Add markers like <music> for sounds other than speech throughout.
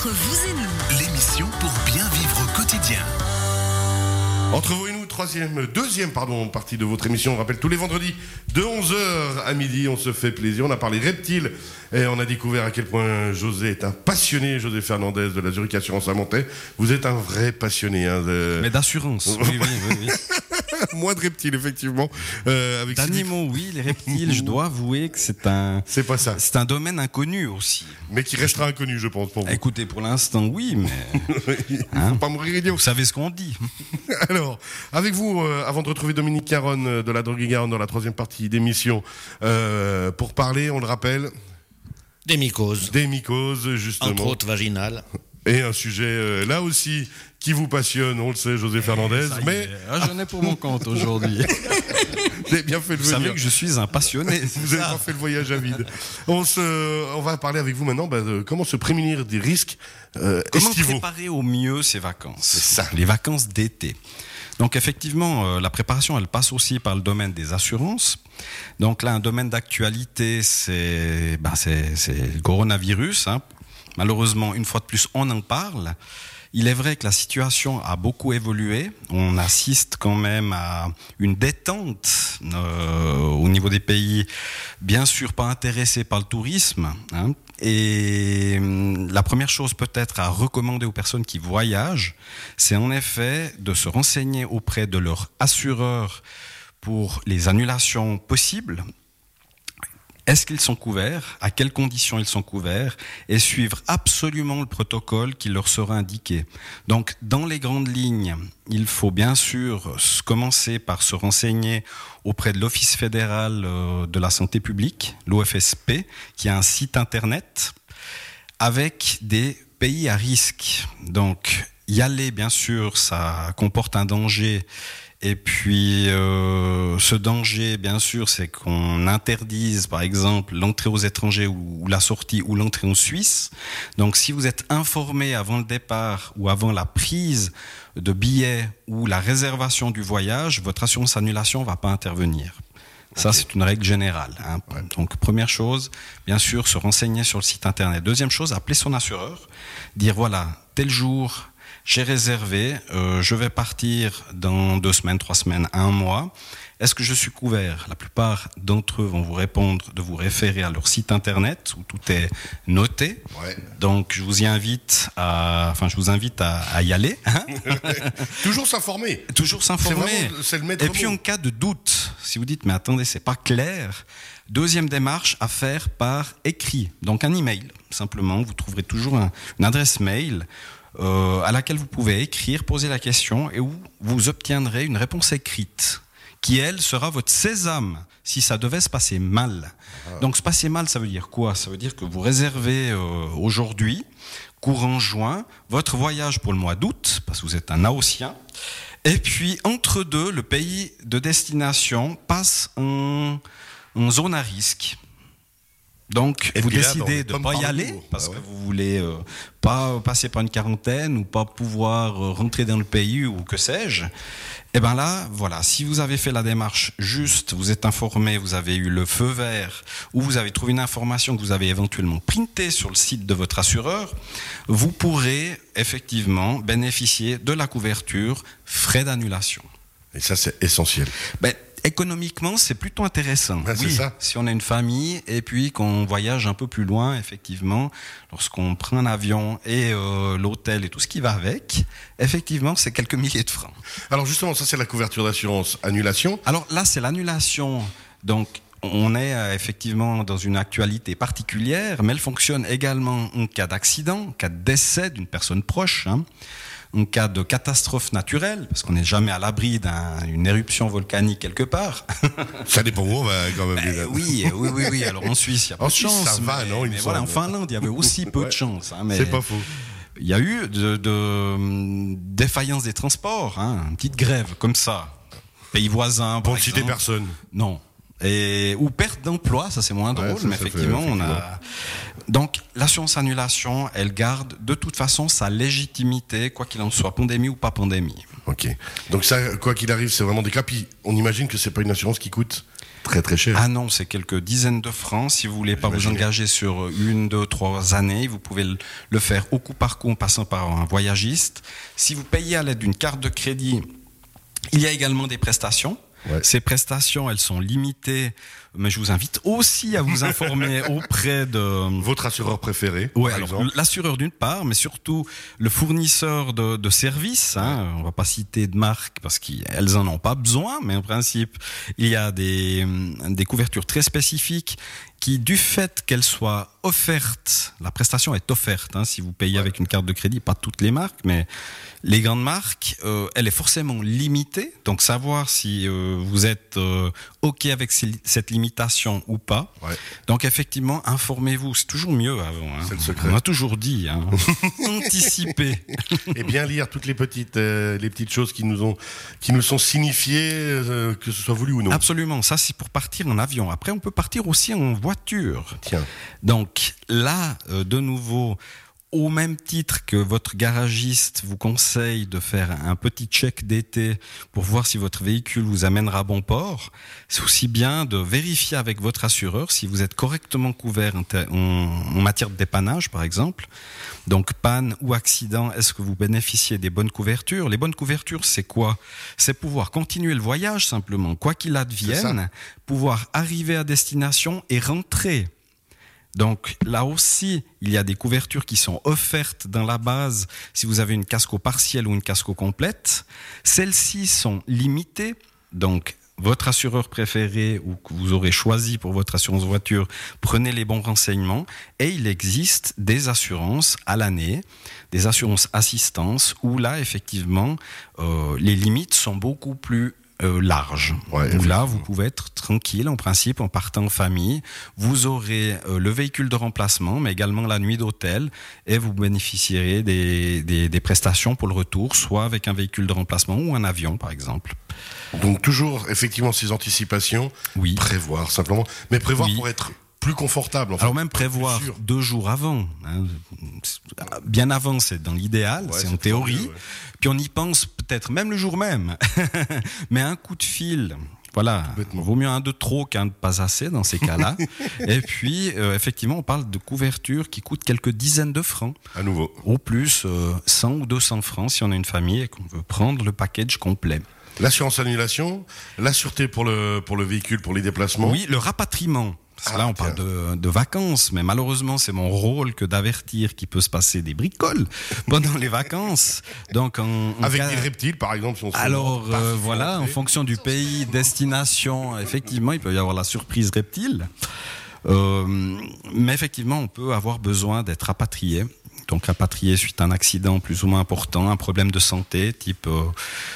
Entre vous et nous, L'émission pour bien vivre au quotidien. Entre vous et nous, troisième, deuxième pardon, partie de votre émission. On rappelle tous les vendredis de 11h à midi. On se fait plaisir. On a parlé reptiles et on a découvert à quel point José est un passionné. José Fernandez de la Zurich Assurance à Montaix. Vous êtes un vrai passionné. Hein, de- Mais d'assurance, oui, oui, oui. oui. <laughs> <laughs> Moins de reptiles, effectivement. Euh, avec D'animaux, oui, les reptiles, je dois avouer que c'est un, C'est pas ça. c'est un domaine inconnu aussi. Mais qui restera inconnu, je pense, pour vous. Écoutez, pour l'instant, oui, mais <laughs> Faut pas mourir idiot. vous savez ce qu'on dit. <laughs> Alors, avec vous, euh, avant de retrouver Dominique Caron euh, de la Drogue et Garonne dans la troisième partie d'émission, euh, pour parler, on le rappelle, Des mycoses, des mycoses, justement. entre autres vaginales. Et un sujet, euh, là aussi, qui vous passionne, on le sait, José Fernandez, Ça y mais ah, je n'ai pour mon compte aujourd'hui. <laughs> vous avez bien fait de Vous savez venir. que je suis un passionné. <laughs> Vous avez pas fait le voyage à vide. On, se, on va parler avec vous maintenant bah, de comment se prémunir des risques euh, Comment préparer au mieux ses vacances? C'est ça. Les vacances d'été. Donc effectivement, euh, la préparation, elle passe aussi par le domaine des assurances. Donc là, un domaine d'actualité, c'est ben, c'est le coronavirus. hein. Malheureusement, une fois de plus, on en parle. Il est vrai que la situation a beaucoup évolué. On assiste quand même à une détente euh, au niveau des pays, bien sûr pas intéressés par le tourisme. hein. Et hum, la première chose peut-être à recommander aux personnes qui voyagent, c'est en effet de se renseigner auprès de leur assureur pour les annulations possibles. Est-ce qu'ils sont couverts? À quelles conditions ils sont couverts? Et suivre absolument le protocole qui leur sera indiqué. Donc, dans les grandes lignes, il faut bien sûr commencer par se renseigner auprès de l'Office fédéral euh, de la santé publique, l'OFSP, qui a un site internet avec des pays à risque. Donc, y aller, bien sûr, ça comporte un danger. Et puis, euh, ce danger, bien sûr, c'est qu'on interdise, par exemple, l'entrée aux étrangers ou, ou la sortie ou l'entrée en Suisse. Donc, si vous êtes informé avant le départ ou avant la prise de billets ou la réservation du voyage, votre assurance annulation va pas intervenir. Ça, c'est une règle générale. hein. Donc, première chose, bien sûr, se renseigner sur le site internet. Deuxième chose, appeler son assureur, dire voilà, tel jour, j'ai réservé, euh, je vais partir dans deux semaines, trois semaines, un mois. Est-ce que je suis couvert? La plupart d'entre eux vont vous répondre de vous référer à leur site internet où tout est noté. Ouais. Donc, je vous y invite à, enfin, je vous invite à, à y aller. hein. <laughs> Toujours s'informer. Toujours s'informer. c'est le maître Et puis mot. en cas de doute, si vous dites mais attendez c'est pas clair, deuxième démarche à faire par écrit, donc un email simplement. Vous trouverez toujours un- une adresse mail euh, à laquelle vous pouvez écrire, poser la question et où vous obtiendrez une réponse écrite qui elle sera votre sésame si ça devait se passer mal. Donc se passer mal, ça veut dire quoi? Ça veut dire que vous réservez euh, aujourd'hui, courant juin, votre voyage pour le mois d'août, parce que vous êtes un Aocien. Et puis, entre deux, le pays de destination passe en, en zone à risque. Donc, Et vous là, décidez de pommes pas y aller parce Ah ouais. que vous voulez euh, pas passer par une quarantaine ou pas pouvoir euh, rentrer dans le pays ou que sais-je. Et ben là, voilà, si vous avez fait la démarche juste, vous êtes informé, vous avez eu le feu vert ou vous avez trouvé une information que vous avez éventuellement printée sur le site de votre assureur, vous pourrez effectivement bénéficier de la couverture frais d'annulation. Et ça, c'est essentiel. Ben, économiquement, c'est plutôt intéressant. Ben, c'est oui, ça. si on a une famille et puis qu'on voyage un peu plus loin, effectivement, lorsqu'on prend un avion et euh, l'hôtel et tout ce qui va avec, effectivement, c'est quelques <laughs> milliers de francs. Alors justement, ça c'est la couverture d'assurance annulation. Alors là, c'est l'annulation. Donc, on est euh, effectivement dans une actualité particulière, mais elle fonctionne également en cas d'accident, en cas de décès d'une personne proche, hein, en cas de catastrophe naturelle, parce qu'on n'est jamais à l'abri d'une éruption volcanique quelque part. <laughs> Ça dépend où on va quand même. Ben oui, oui, oui, oui. Alors en Suisse, il y a peu En de chance. ça va, mais, non, mais voilà, en. Finlande, il y avait aussi peu Ouais. de chance. hein, C'est pas faux. Il y a eu de, de, défaillance des transports, hein, une petite grève comme ça. Pays voisins, Pour ne citer personne. Non. Et, ou perte d'emploi, ça c'est moins Ouais, drôle, ça, mais ça fait- effectivement, on a. Donc, l'assurance annulation, elle garde de toute façon sa légitimité, quoi qu'il en soit, pandémie ou pas pandémie. Ok. Donc ça, quoi qu'il arrive, c'est vraiment des cas. Puis on imagine que c'est pas une assurance qui coûte très très cher. Ah non, c'est quelques dizaines de francs. Si vous voulez pas vous engager sur une, deux, trois années, vous pouvez le faire au coup par coup en passant par un voyagiste. Si vous payez à l'aide d'une carte de crédit, il y a également des prestations. Ces prestations, elles sont limitées, mais je vous invite aussi à vous informer <laughs> auprès de, Votre assureur préféré, Ouais, l'assureur d'une part, mais surtout le fournisseur de, de services. Hein, on va pas citer de marque parce qu'elles en ont pas besoin, mais en principe, il y a des, hum, des couvertures très spécifiques qui, du fait qu'elles soient offertes, la prestation est offerte. Hein, si vous payez avec une carte de crédit, pas toutes les marques, mais les grandes marques, euh, elle est forcément limitée. Donc savoir si euh, vous êtes euh, ok avec cette limitation ou pas. Ouais. Donc effectivement, informez-vous, c'est toujours mieux avant. hein. C'est le secret. On a toujours dit, hein. <laughs> anticiper. Et bien lire toutes les petites, euh, les petites choses qui nous ont, qui nous sont signifiées, euh, que ce soit voulu ou non. Absolument, ça c'est pour partir en avion. Après, on peut partir aussi en voiture. Tiens, Donc là, euh, de nouveau, au même titre que votre garagiste vous conseille de faire un petit check d'été pour voir si votre véhicule vous amènera à bon port, c'est aussi bien de vérifier avec votre assureur si vous êtes correctement couvert en, matière de dépannage, par exemple. Donc panne ou accident, est-ce que vous bénéficiez des bonnes couvertures? Les bonnes couvertures, c'est quoi? C'est pouvoir continuer le voyage simplement, quoi qu'il advienne, pouvoir arriver à destination et rentrer. Donc là aussi, il y a des couvertures qui sont offertes dans la base si vous avez une casco partielle ou une casco complète. Celles-ci sont limitées. Donc votre assureur préféré ou que vous aurez choisi pour votre assurance voiture, prenez les bons renseignements. Et il existe des assurances à l'année, des assurances assistance, où là, effectivement, euh, les limites sont beaucoup plus euh, larges. Ouais, où là, vous pouvez être tranquille, en principe, en partant en famille. Vous aurez euh, le véhicule de remplacement, mais également la nuit d'hôtel, et vous bénéficierez des, des, des prestations pour le retour, soit avec un véhicule de remplacement ou un avion, par exemple. donc toujours effectivement ces anticipations, Oui. prévoir simplement, mais prévoir Oui. pour être plus confortable. En fait, Alors même prévoir deux jours avant, hein, bien avant, c'est dans l'idéal, Ouais, c'est en théorie. ouais. Puis on y pense peut-être même le jour même, <laughs> mais un coup de fil. Voilà, vaut mieux un de trop qu'un de pas assez dans ces cas-là. <laughs> Et puis, euh, effectivement, on parle de couverture qui coûte quelques dizaines de francs. À nouveau. Au plus, euh, 100 ou 200 francs si on a une famille et qu'on veut prendre le package complet. L'assurance annulation, la sûreté pour le, pour le véhicule, pour les déplacements. Oui, le rapatriement. Parce que là, on parle de, de vacances, mais malheureusement, c'est mon rôle que d'avertir qu'il peut se passer des bricoles <laughs> pendant les vacances. Donc, Avec cas- des reptiles, par exemple, si on alors euh, voilà, en fonction du pays, destination, effectivement, il peut y avoir la surprise reptile. Euh, mais effectivement, on peut avoir besoin d'être rapatrié. Donc rapatrié suite à un accident plus ou moins important, un problème de santé type euh,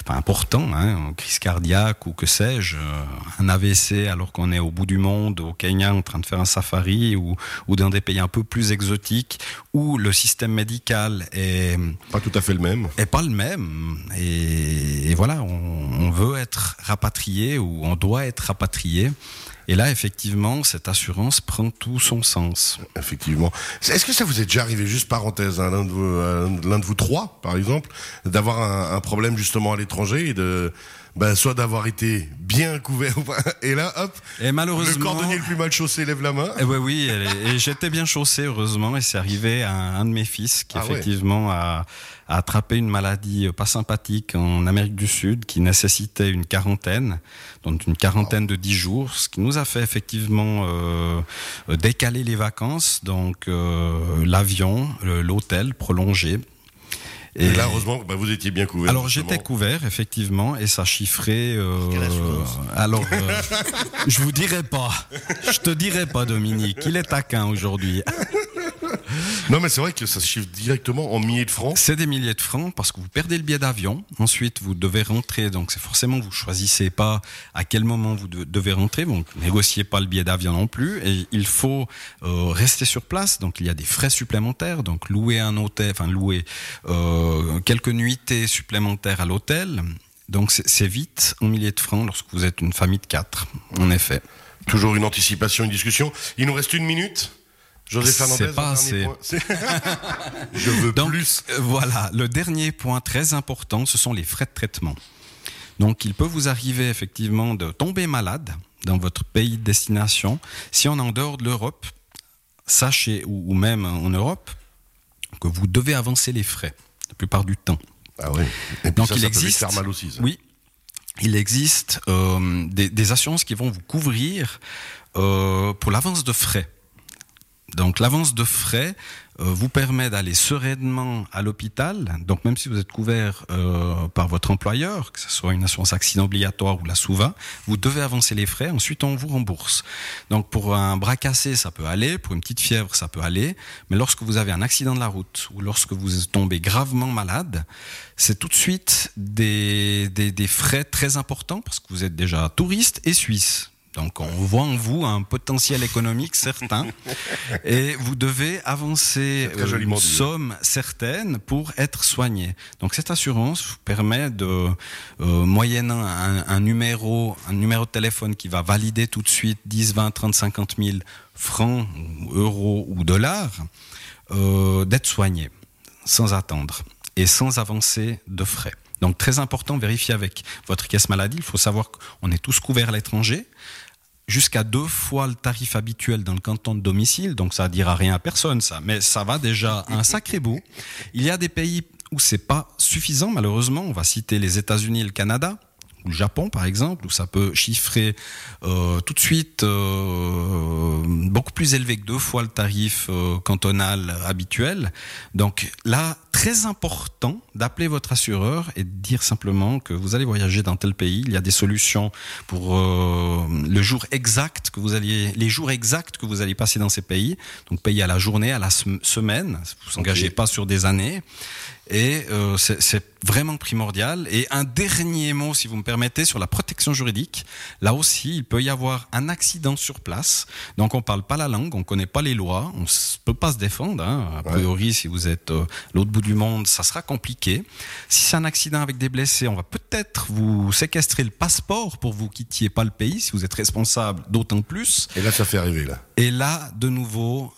enfin, important, hein, crise cardiaque ou que sais-je, euh, un AVC alors qu'on est au bout du monde, au Kenya en train de faire un safari ou, ou dans des pays un peu plus exotiques où le système médical est Pas tout à fait le même. est pas le même. Et, et voilà, on, on veut être rapatrié ou on doit être rapatrié. Et là, effectivement, cette assurance prend tout son sens. Effectivement. Est-ce que ça vous est déjà arrivé, juste parenthèse, hein, l'un de, vous- euh, de vous trois, par exemple, d'avoir un problème justement à l'étranger et de, ben, soit d'avoir été bien couvert, et là, hop, Et le malheureusement. cordonnier le plus mal chaussé lève la main. Eh ouais, oui, et, et j'étais bien chaussé, heureusement, et c'est arrivé à un de mes fils qui, Ah ouais. effectivement, a, a attrapé une maladie pas sympathique en Amérique du Sud qui nécessitait une quarantaine, donc une quarantaine de dix jours, ce qui nous a fait effectivement euh, décaler les vacances, donc euh, l'avion, le- l'hôtel prolongé. Et, là, heureusement, ben, vous étiez bien couvert. Alors j'étais couvert effectivement et ça chiffrait. euh, alors euh, je vous dirai pas, je te dirai pas Dominique, il est taquin aujourd'hui. Non, mais c'est vrai que ça se chiffre directement en milliers de francs. C'est des milliers de francs parce que vous perdez le billet d'avion. Ensuite, vous devez rentrer. Donc, c'est forcément vous choisissez pas à quel moment vous de- devez rentrer. Donc, négociez pas le billet d'avion non plus. Et il faut euh, rester sur place. Donc, il y a des frais supplémentaires. Donc, louer un hôtel, enfin louer euh, quelques nuitées supplémentaires à l'hôtel. Donc, c'est c'est vite en milliers de francs lorsque vous êtes une famille de quatre. En effet. Toujours une anticipation, une discussion. Il nous reste une minute. José C'est Fernandez. pas assez. <laughs> Je veux Donc, plus. euh, voilà, le dernier point très important, ce sont les frais de traitement. Donc, il peut vous arriver effectivement de tomber malade. dans votre pays de destination. Si on est en dehors de l'Europe, sachez, ou, ou même en Europe, que vous devez avancer les frais la plupart du temps. Ah oui. Et Donc ça, il ça peut existe, faire mal aussi. ça. oui, il existe euh, des, des assurances qui vont vous couvrir euh, pour l'avance de frais. Donc l'avance de frais euh, vous permet d'aller sereinement à l'hôpital. Donc même si vous êtes couvert euh, par votre employeur, que ce soit une assurance accident obligatoire ou la SOUVA, vous devez avancer les frais. Ensuite on vous rembourse. Donc pour un bras cassé ça peut aller, pour une petite fièvre ça peut aller, mais lorsque vous avez un accident de la route ou lorsque vous tombez gravement malade, c'est tout de suite des, frais très importants parce que vous êtes déjà touriste et suisse. Donc on voit en vous un potentiel économique certain <laughs> et vous devez avancer euh, une somme certaine pour être soigné. Donc cette assurance vous permet de, euh, moyennant un, un numéro, un numéro de téléphone qui va valider tout de suite 10, 20, 30, 50 000 francs, ou euros ou dollars, euh, d'être soigné sans attendre et sans avancer de frais. Donc très important, vérifier avec votre caisse maladie. Il faut savoir qu'on est tous couverts à l'étranger jusqu'à deux fois le tarif habituel dans le canton de domicile, donc ça dira rien à personne ça, mais ça va déjà un sacré bout. Il y a des pays où c'est pas suffisant malheureusement, on va citer les États-Unis et le Canada ou le Japon par exemple, où ça peut chiffrer euh, tout de suite euh, beaucoup plus élevé que deux fois le tarif euh, cantonal habituel. Donc là, très important d'appeler votre assureur et de dire simplement que vous allez voyager dans tel pays. Il y a des solutions pour le jour exact que vous alliez, les jours exacts que vous allez passer dans ces pays. Donc payer à la journée, à la sem- semaine. Vous engagez pas sur des années. Et euh, c'est vraiment primordial. Et un dernier mot, si vous me permettez, sur la protection juridique. Là aussi, il peut y avoir un accident sur place. Donc on parle pas la langue, on connaît pas les lois, on s- peut pas se défendre. Hein. A priori, si vous êtes euh, l'autre bout du monde, ça sera compliqué. Si c'est un accident avec des blessés, on va peut-être vous séquestrer le passeport pour vous quittiez pas le pays. Si vous êtes responsable, d'autant plus. Et là, ça fait arriver, là. Et là, de nouveau,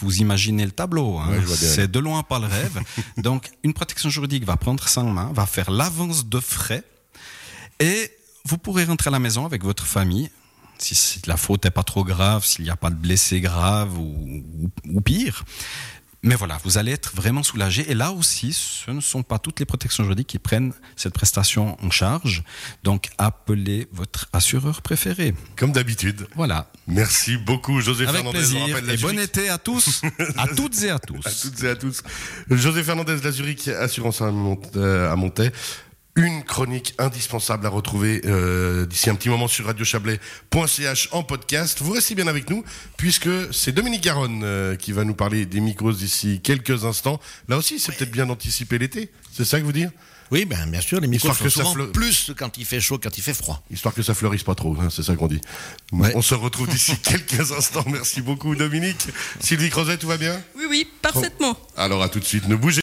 vous imaginez le tableau. hein. C'est de loin pas le rêve. <laughs> Donc, une protection juridique va prendre ça en main, va faire l'avance de frais, et vous pourrez rentrer à la maison avec votre famille. Si, si la faute n'est pas trop grave, s'il n'y a pas de ou, ou- ou pire. Mais voilà, vous allez être vraiment soulagé. Et là aussi, ce ne sont pas toutes les protections juridiques qui prennent cette prestation en charge. Donc, appelez votre assureur préféré. Comme d'habitude. Voilà. Merci beaucoup, José Avec Fernandez. plaisir. On rappelle la Et bon été à tous, <laughs> à toutes et à tous. à toutes et à tous. José Fernandez, la Zurich Assurance à Mont- euh. Une chronique indispensable à retrouver euh, d'ici un petit moment sur radiochablais.ch en podcast. Vous restez bien avec nous puisque c'est Dominique Garonne euh, qui va nous parler des mycoses d'ici quelques instants. Là aussi, c'est peut-être bien d'anticiper l'été. C'est ça que vous dire? Oui, ben, bien sûr, les micros Histoire sont que souvent plus quand il fait chaud, quand il fait froid. Histoire que ça fleurisse pas trop, hein, c'est ça qu'on dit. Ouais. On se retrouve d'ici <laughs> quelques instants. Merci beaucoup Dominique. Sylvie Crozet, tout va bien? Oui, oui, parfaitement. Alors à tout de suite, ne bougez